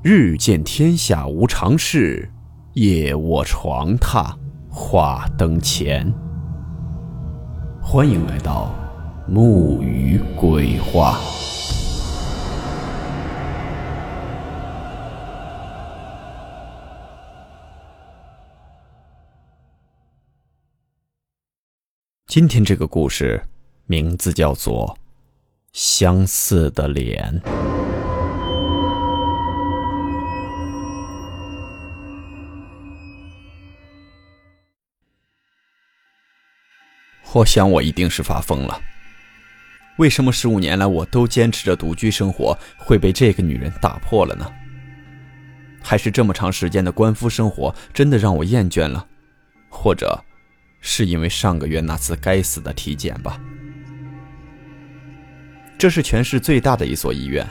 日见天下无常事，夜卧床榻话灯前。欢迎来到木鱼鬼话。今天这个故事名字叫做《相似的脸》。我想我一定是发疯了。为什么十五年来我都坚持着独居生活，会被这个女人打破了呢？还是这么长时间的官夫生活真的让我厌倦了？或者，是因为上个月那次该死的体检吧？这是全市最大的一所医院，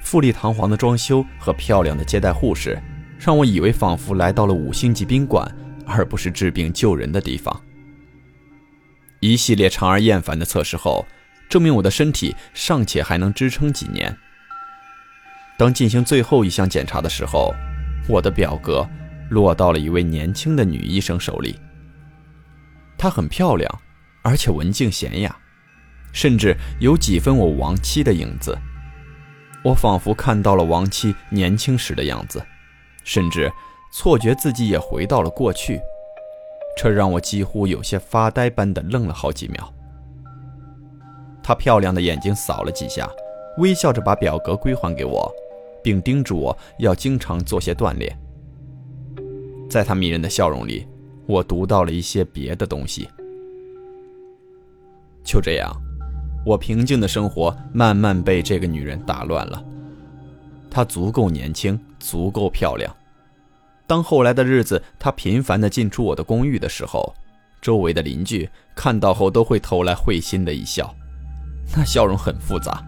富丽堂皇的装修和漂亮的接待护士，让我以为仿佛来到了五星级宾馆，而不是治病救人的地方。一系列长而厌烦的测试后，证明我的身体尚且还能支撑几年。当进行最后一项检查的时候，我的表格落到了一位年轻的女医生手里。她很漂亮，而且文静娴雅，甚至有几分我亡妻的影子。我仿佛看到了亡妻年轻时的样子，甚至错觉自己也回到了过去。这让我几乎有些发呆般的愣了好几秒。她漂亮的眼睛扫了几下，微笑着把表格归还给我，并叮嘱我要经常做些锻炼。在她迷人的笑容里，我读到了一些别的东西。就这样，我平静的生活慢慢被这个女人打乱了。她足够年轻，足够漂亮。当后来的日子，他频繁地进出我的公寓的时候，周围的邻居看到后都会投来会心的一笑，那笑容很复杂，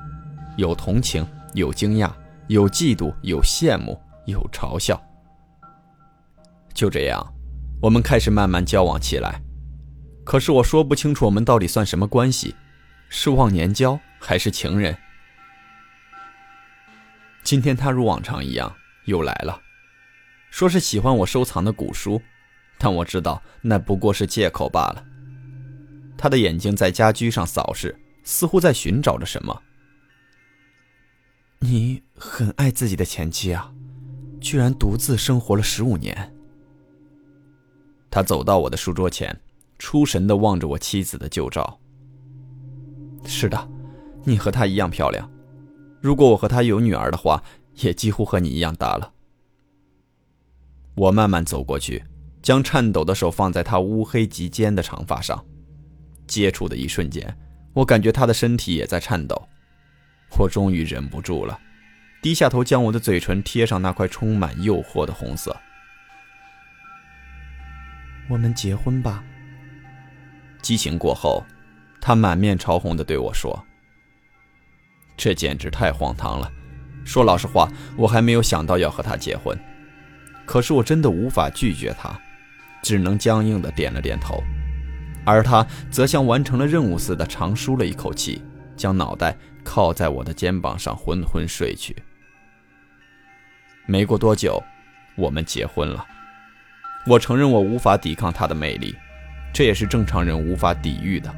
有同情，有惊讶，有嫉妒，有羡慕，有嘲笑。就这样，我们开始慢慢交往起来。可是我说不清楚我们到底算什么关系，是忘年交还是情人？今天他如往常一样又来了。说是喜欢我收藏的古书，但我知道那不过是借口罢了。他的眼睛在家居上扫视，似乎在寻找着什么。你很爱自己的前妻啊，居然独自生活了十五年。他走到我的书桌前，出神的望着我妻子的旧照。是的，你和她一样漂亮。如果我和她有女儿的话，也几乎和你一样大了。我慢慢走过去，将颤抖的手放在她乌黑及肩的长发上，接触的一瞬间，我感觉她的身体也在颤抖。我终于忍不住了，低下头将我的嘴唇贴上那块充满诱惑的红色。我们结婚吧。激情过后，她满面潮红的对我说：“这简直太荒唐了。说老实话，我还没有想到要和他结婚。”可是我真的无法拒绝他，只能僵硬的点了点头，而他则像完成了任务似的长舒了一口气，将脑袋靠在我的肩膀上昏昏睡去。没过多久，我们结婚了。我承认我无法抵抗他的魅力，这也是正常人无法抵御的。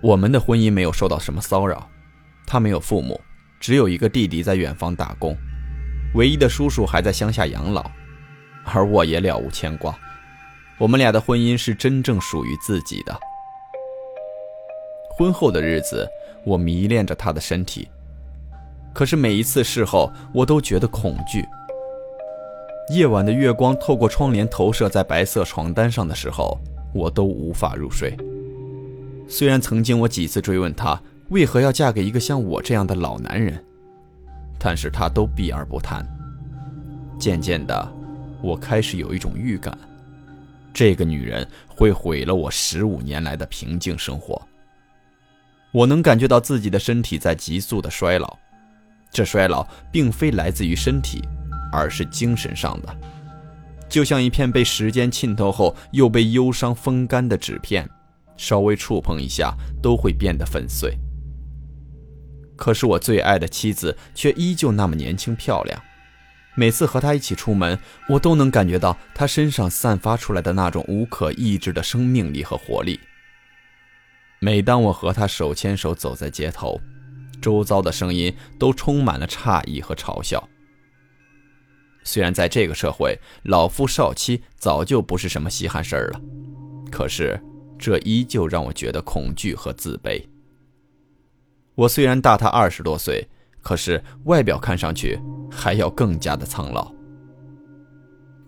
我们的婚姻没有受到什么骚扰，他没有父母，只有一个弟弟在远方打工。唯一的叔叔还在乡下养老，而我也了无牵挂。我们俩的婚姻是真正属于自己的。婚后的日子，我迷恋着他的身体，可是每一次事后，我都觉得恐惧。夜晚的月光透过窗帘投射在白色床单上的时候，我都无法入睡。虽然曾经我几次追问他为何要嫁给一个像我这样的老男人。但是他都避而不谈。渐渐的，我开始有一种预感，这个女人会毁了我十五年来的平静生活。我能感觉到自己的身体在急速的衰老，这衰老并非来自于身体，而是精神上的，就像一片被时间浸透后又被忧伤风干的纸片，稍微触碰一下都会变得粉碎。可是我最爱的妻子却依旧那么年轻漂亮。每次和她一起出门，我都能感觉到她身上散发出来的那种无可抑制的生命力和活力。每当我和她手牵手走在街头，周遭的声音都充满了诧异和嘲笑。虽然在这个社会，老夫少妻早就不是什么稀罕事儿了，可是这依旧让我觉得恐惧和自卑。我虽然大他二十多岁，可是外表看上去还要更加的苍老。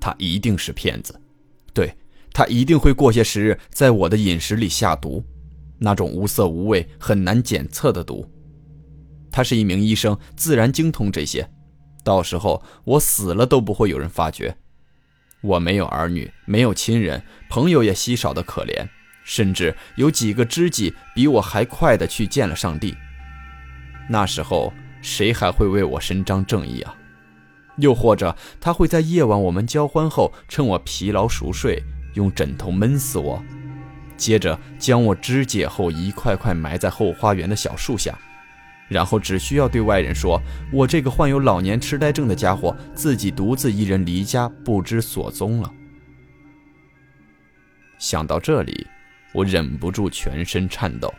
他一定是骗子，对他一定会过些时日在我的饮食里下毒，那种无色无味、很难检测的毒。他是一名医生，自然精通这些，到时候我死了都不会有人发觉。我没有儿女，没有亲人，朋友也稀少的可怜，甚至有几个知己比我还快的去见了上帝。那时候谁还会为我伸张正义啊？又或者他会在夜晚我们交欢后，趁我疲劳熟睡，用枕头闷死我，接着将我肢解后一块块埋在后花园的小树下，然后只需要对外人说我这个患有老年痴呆症的家伙自己独自一人离家不知所踪了。想到这里，我忍不住全身颤抖。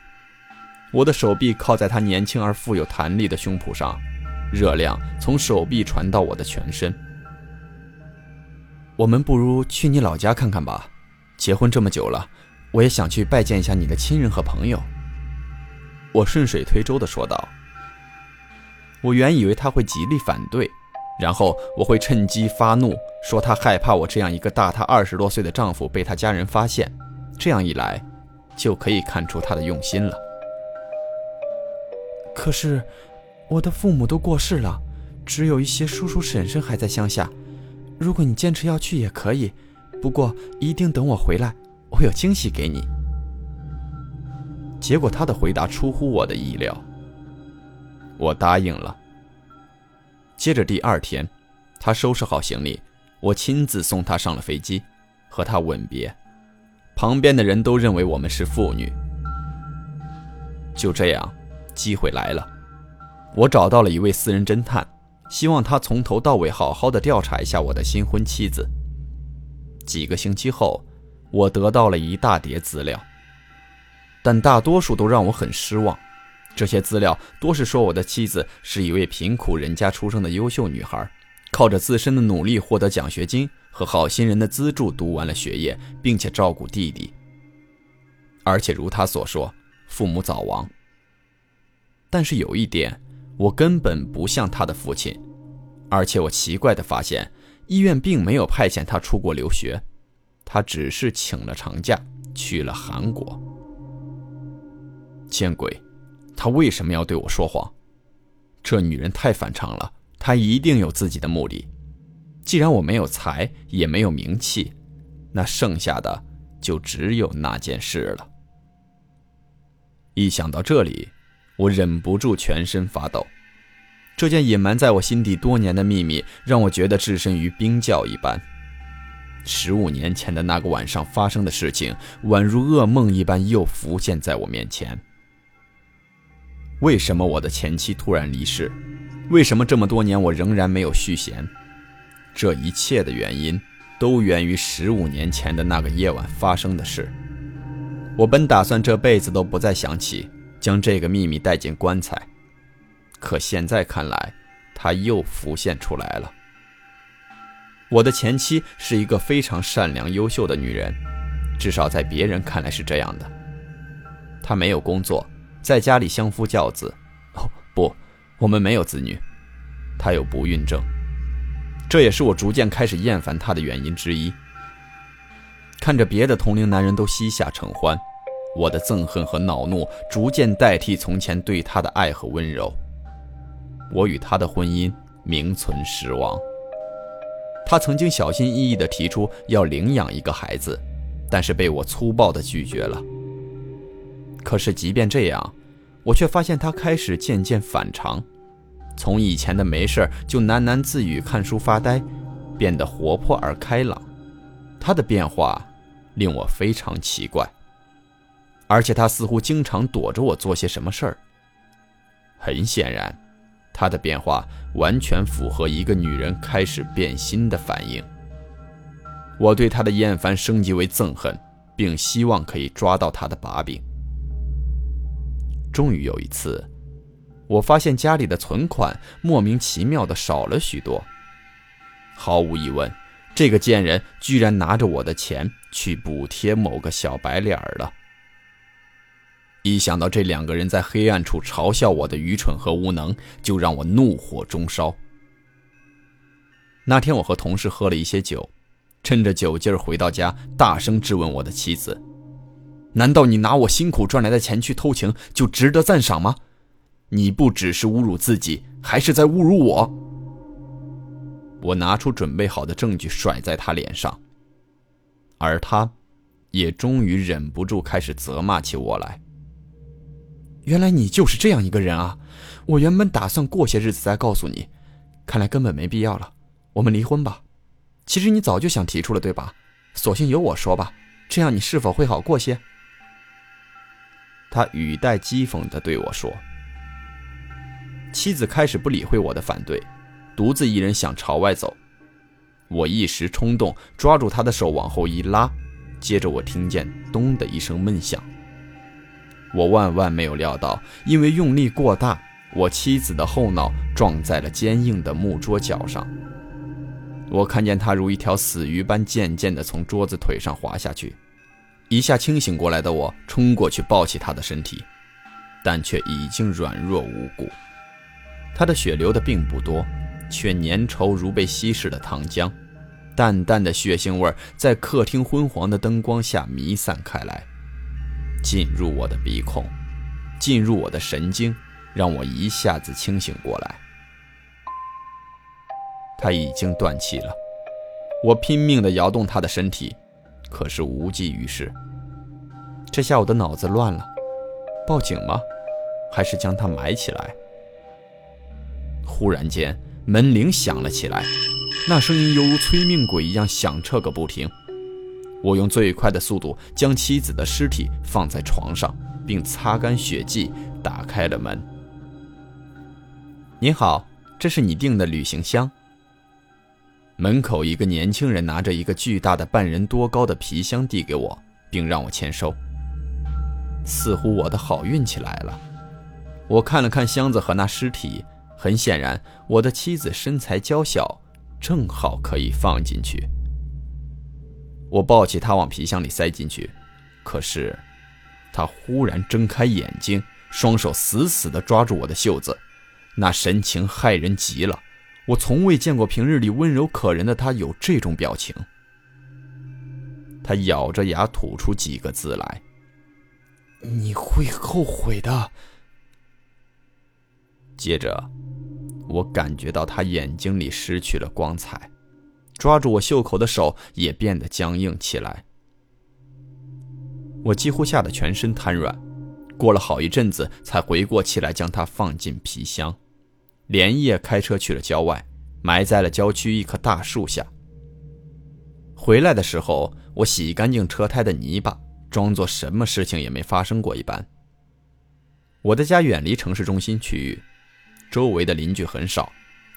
我的手臂靠在他年轻而富有弹力的胸脯上，热量从手臂传到我的全身。我们不如去你老家看看吧，结婚这么久了，我也想去拜见一下你的亲人和朋友。我顺水推舟地说道。我原以为他会极力反对，然后我会趁机发怒，说他害怕我这样一个大他二十多岁的丈夫被他家人发现，这样一来，就可以看出他的用心了。可是，我的父母都过世了，只有一些叔叔婶婶还在乡下。如果你坚持要去也可以，不过一定等我回来，我有惊喜给你。结果他的回答出乎我的意料，我答应了。接着第二天，他收拾好行李，我亲自送他上了飞机，和他吻别。旁边的人都认为我们是父女。就这样。机会来了，我找到了一位私人侦探，希望他从头到尾好好的调查一下我的新婚妻子。几个星期后，我得到了一大叠资料，但大多数都让我很失望。这些资料多是说我的妻子是一位贫苦人家出生的优秀女孩，靠着自身的努力获得奖学金和好心人的资助读完了学业，并且照顾弟弟。而且如他所说，父母早亡。但是有一点，我根本不像他的父亲，而且我奇怪的发现，医院并没有派遣他出国留学，他只是请了长假去了韩国。见鬼，他为什么要对我说谎？这女人太反常了，她一定有自己的目的。既然我没有财，也没有名气，那剩下的就只有那件事了。一想到这里。我忍不住全身发抖，这件隐瞒在我心底多年的秘密，让我觉得置身于冰窖一般。十五年前的那个晚上发生的事情，宛如噩梦一般又浮现在我面前。为什么我的前妻突然离世？为什么这么多年我仍然没有续弦？这一切的原因，都源于十五年前的那个夜晚发生的事。我本打算这辈子都不再想起。将这个秘密带进棺材，可现在看来，它又浮现出来了。我的前妻是一个非常善良、优秀的女人，至少在别人看来是这样的。她没有工作，在家里相夫教子。哦，不，我们没有子女。她有不孕症，这也是我逐渐开始厌烦她的原因之一。看着别的同龄男人都膝下承欢。我的憎恨和恼怒逐渐代替从前对他的爱和温柔。我与他的婚姻名存实亡。他曾经小心翼翼地提出要领养一个孩子，但是被我粗暴地拒绝了。可是即便这样，我却发现他开始渐渐反常，从以前的没事就喃喃自语、看书发呆，变得活泼而开朗。他的变化令我非常奇怪。而且他似乎经常躲着我做些什么事儿。很显然，他的变化完全符合一个女人开始变心的反应。我对他的厌烦升级为憎恨，并希望可以抓到他的把柄。终于有一次，我发现家里的存款莫名其妙的少了许多。毫无疑问，这个贱人居然拿着我的钱去补贴某个小白脸了。一想到这两个人在黑暗处嘲笑我的愚蠢和无能，就让我怒火中烧。那天我和同事喝了一些酒，趁着酒劲儿回到家，大声质问我的妻子：“难道你拿我辛苦赚来的钱去偷情就值得赞赏吗？你不只是侮辱自己，还是在侮辱我。”我拿出准备好的证据甩在他脸上，而他，也终于忍不住开始责骂起我来。原来你就是这样一个人啊！我原本打算过些日子再告诉你，看来根本没必要了。我们离婚吧。其实你早就想提出了，对吧？索性由我说吧，这样你是否会好过些？他语带讥讽地对我说。妻子开始不理会我的反对，独自一人想朝外走。我一时冲动，抓住他的手往后一拉，接着我听见“咚”的一声闷响。我万万没有料到，因为用力过大，我妻子的后脑撞在了坚硬的木桌角上。我看见她如一条死鱼般渐渐地从桌子腿上滑下去。一下清醒过来的我冲过去抱起她的身体，但却已经软弱无骨。她的血流的并不多，却粘稠如被稀释的糖浆，淡淡的血腥味在客厅昏黄的灯光下弥散开来。进入我的鼻孔，进入我的神经，让我一下子清醒过来。他已经断气了，我拼命地摇动他的身体，可是无济于事。这下我的脑子乱了，报警吗？还是将他埋起来？忽然间，门铃响了起来，那声音犹如催命鬼一样响彻个不停。我用最快的速度将妻子的尸体放在床上，并擦干血迹，打开了门。您好，这是你订的旅行箱。门口一个年轻人拿着一个巨大的半人多高的皮箱递给我，并让我签收。似乎我的好运气来了。我看了看箱子和那尸体，很显然我的妻子身材娇小，正好可以放进去。我抱起他往皮箱里塞进去，可是，他忽然睁开眼睛，双手死死地抓住我的袖子，那神情骇人极了。我从未见过平日里温柔可人的他有这种表情。他咬着牙吐出几个字来：“你会后悔的。”接着，我感觉到他眼睛里失去了光彩。抓住我袖口的手也变得僵硬起来，我几乎吓得全身瘫软。过了好一阵子，才回过气来，将它放进皮箱，连夜开车去了郊外，埋在了郊区一棵大树下。回来的时候，我洗干净车胎的泥巴，装作什么事情也没发生过一般。我的家远离城市中心区域，周围的邻居很少，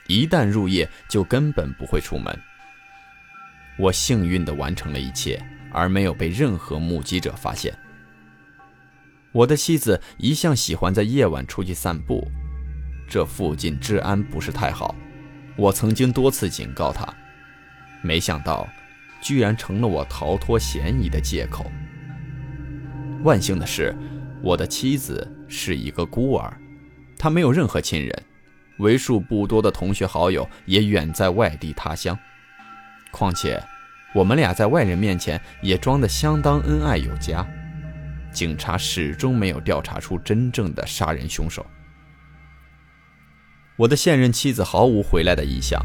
一旦入夜就根本不会出门。我幸运地完成了一切，而没有被任何目击者发现。我的妻子一向喜欢在夜晚出去散步，这附近治安不是太好。我曾经多次警告她，没想到，居然成了我逃脱嫌疑的借口。万幸的是，我的妻子是一个孤儿，她没有任何亲人，为数不多的同学好友也远在外地他乡。况且，我们俩在外人面前也装得相当恩爱有加，警察始终没有调查出真正的杀人凶手。我的现任妻子毫无回来的意向，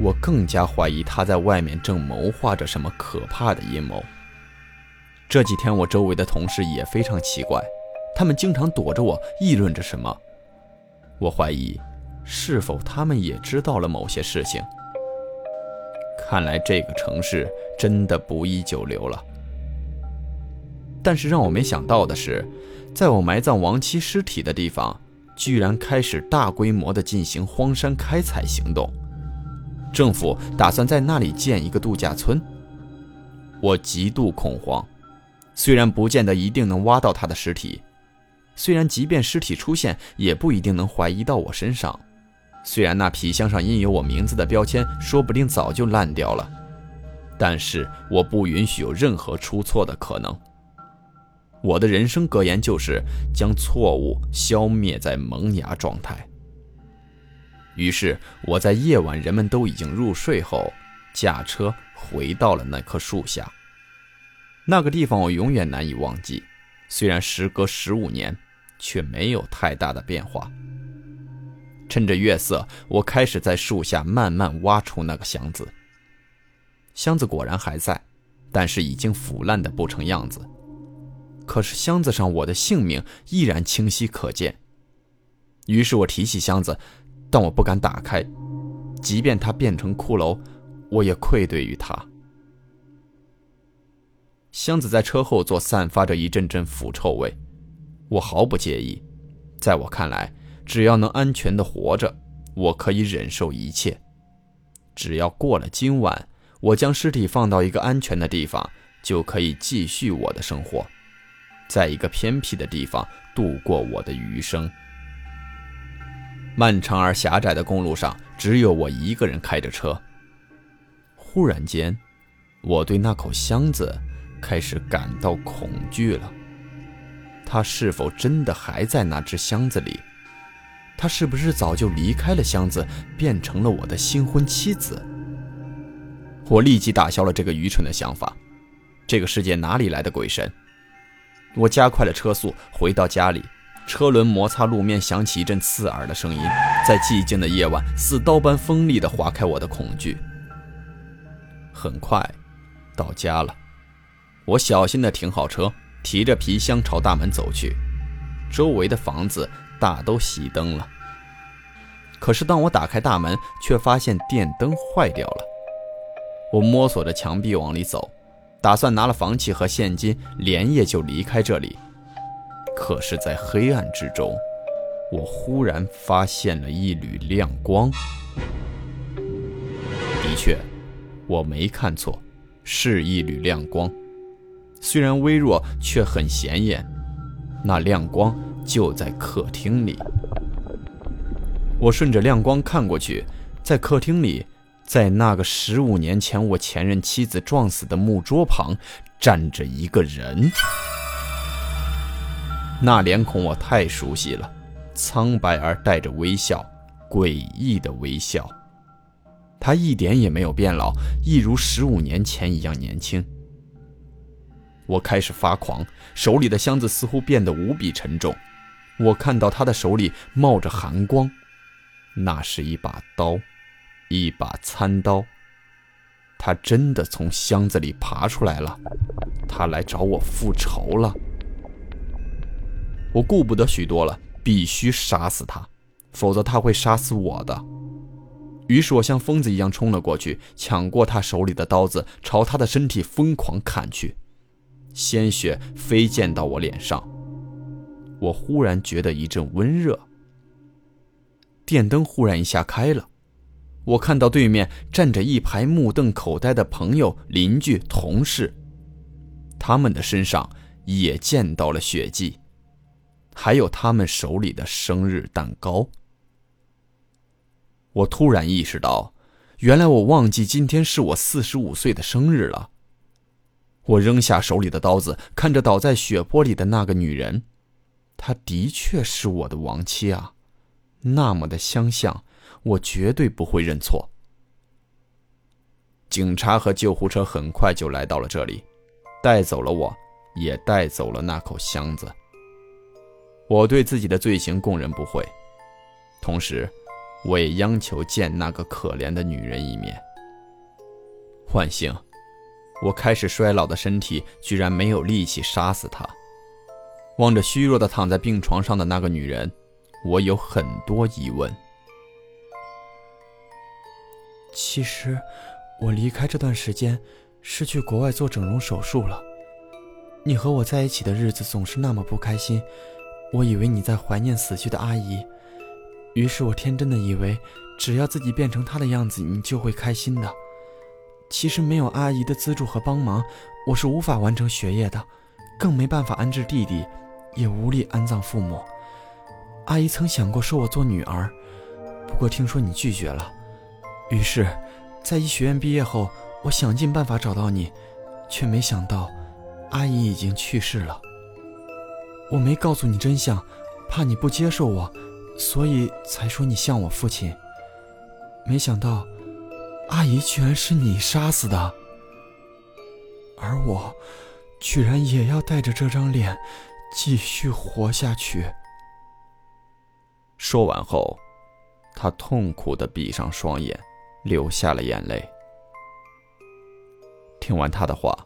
我更加怀疑她在外面正谋划着什么可怕的阴谋。这几天，我周围的同事也非常奇怪，他们经常躲着我，议论着什么。我怀疑，是否他们也知道了某些事情。看来这个城市真的不宜久留了。但是让我没想到的是，在我埋葬亡妻尸体的地方，居然开始大规模的进行荒山开采行动。政府打算在那里建一个度假村。我极度恐慌，虽然不见得一定能挖到他的尸体，虽然即便尸体出现，也不一定能怀疑到我身上，虽然那皮箱上印有我名字的标签，说不定早就烂掉了，但是我不允许有任何出错的可能。我的人生格言就是将错误消灭在萌芽状态。于是我在夜晚人们都已经入睡后，驾车回到了那棵树下。那个地方我永远难以忘记，虽然时隔十五年，却没有太大的变化。趁着月色，我开始在树下慢慢挖出那个箱子。箱子果然还在，但是已经腐烂的不成样子。可是箱子上我的姓名依然清晰可见。于是我提起箱子。但我不敢打开，即便它变成骷髅，我也愧对于它。箱子在车后座散发着一阵阵腐臭味，我毫不介意。在我看来，只要能安全的活着，我可以忍受一切。只要过了今晚，我将尸体放到一个安全的地方，就可以继续我的生活，在一个偏僻的地方度过我的余生。漫长而狭窄的公路上，只有我一个人开着车。忽然间，我对那口箱子开始感到恐惧了。他是否真的还在那只箱子里？他是不是早就离开了箱子，变成了我的新婚妻子？我立即打消了这个愚蠢的想法。这个世界哪里来的鬼神？我加快了车速，回到家里。车轮摩擦路面，响起一阵刺耳的声音，在寂静的夜晚，似刀般锋利地划开我的恐惧。很快，到家了。我小心地停好车，提着皮箱朝大门走去。周围的房子大都熄灯了。可是当我打开大门，却发现电灯坏掉了。我摸索着墙壁往里走，打算拿了房契和现金，连夜就离开这里。可是，在黑暗之中，我忽然发现了一缕亮光。的确，我没看错，是一缕亮光，虽然微弱，却很显眼。那亮光就在客厅里。我顺着亮光看过去，在客厅里，在那个十五年前我前任妻子撞死的木桌旁，站着一个人。那脸孔我太熟悉了，苍白而带着微笑，诡异的微笑。他一点也没有变老，一如十五年前一样年轻。我开始发狂，手里的箱子似乎变得无比沉重。我看到他的手里冒着寒光，那是一把刀，一把餐刀。他真的从箱子里爬出来了，他来找我复仇了。我顾不得许多了，必须杀死他，否则他会杀死我的。于是我像疯子一样冲了过去，抢过他手里的刀子，朝他的身体疯狂砍去，鲜血飞溅到我脸上。我忽然觉得一阵温热。电灯忽然一下开了，我看到对面站着一排目瞪口呆的朋友、邻居、同事，他们的身上也溅到了血迹。还有他们手里的生日蛋糕。我突然意识到，原来我忘记今天是我四十五岁的生日了。我扔下手里的刀子，看着倒在血泊里的那个女人，她的确是我的亡妻啊，那么的相像，我绝对不会认错。警察和救护车很快就来到了这里，带走了我，也带走了那口箱子。我对自己的罪行供认不讳，同时，我也央求见那个可怜的女人一面。万幸，我开始衰老的身体居然没有力气杀死她。望着虚弱的躺在病床上的那个女人，我有很多疑问。其实，我离开这段时间是去国外做整容手术了。你和我在一起的日子总是那么不开心。我以为你在怀念死去的阿姨，于是我天真的以为，只要自己变成她的样子，你就会开心的。其实没有阿姨的资助和帮忙，我是无法完成学业的，更没办法安置弟弟，也无力安葬父母。阿姨曾想过收我做女儿，不过听说你拒绝了，于是，在医学院毕业后，我想尽办法找到你，却没想到。阿姨已经去世了，我没告诉你真相，怕你不接受我，所以才说你像我父亲。没想到，阿姨居然是你杀死的，而我，居然也要带着这张脸，继续活下去。说完后，他痛苦的闭上双眼，流下了眼泪。听完他的话。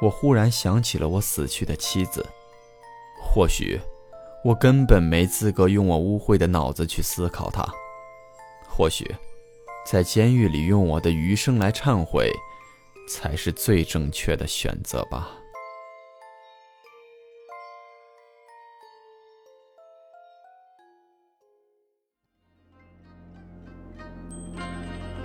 我忽然想起了我死去的妻子，或许我根本没资格用我污秽的脑子去思考她，或许在监狱里用我的余生来忏悔，才是最正确的选择吧。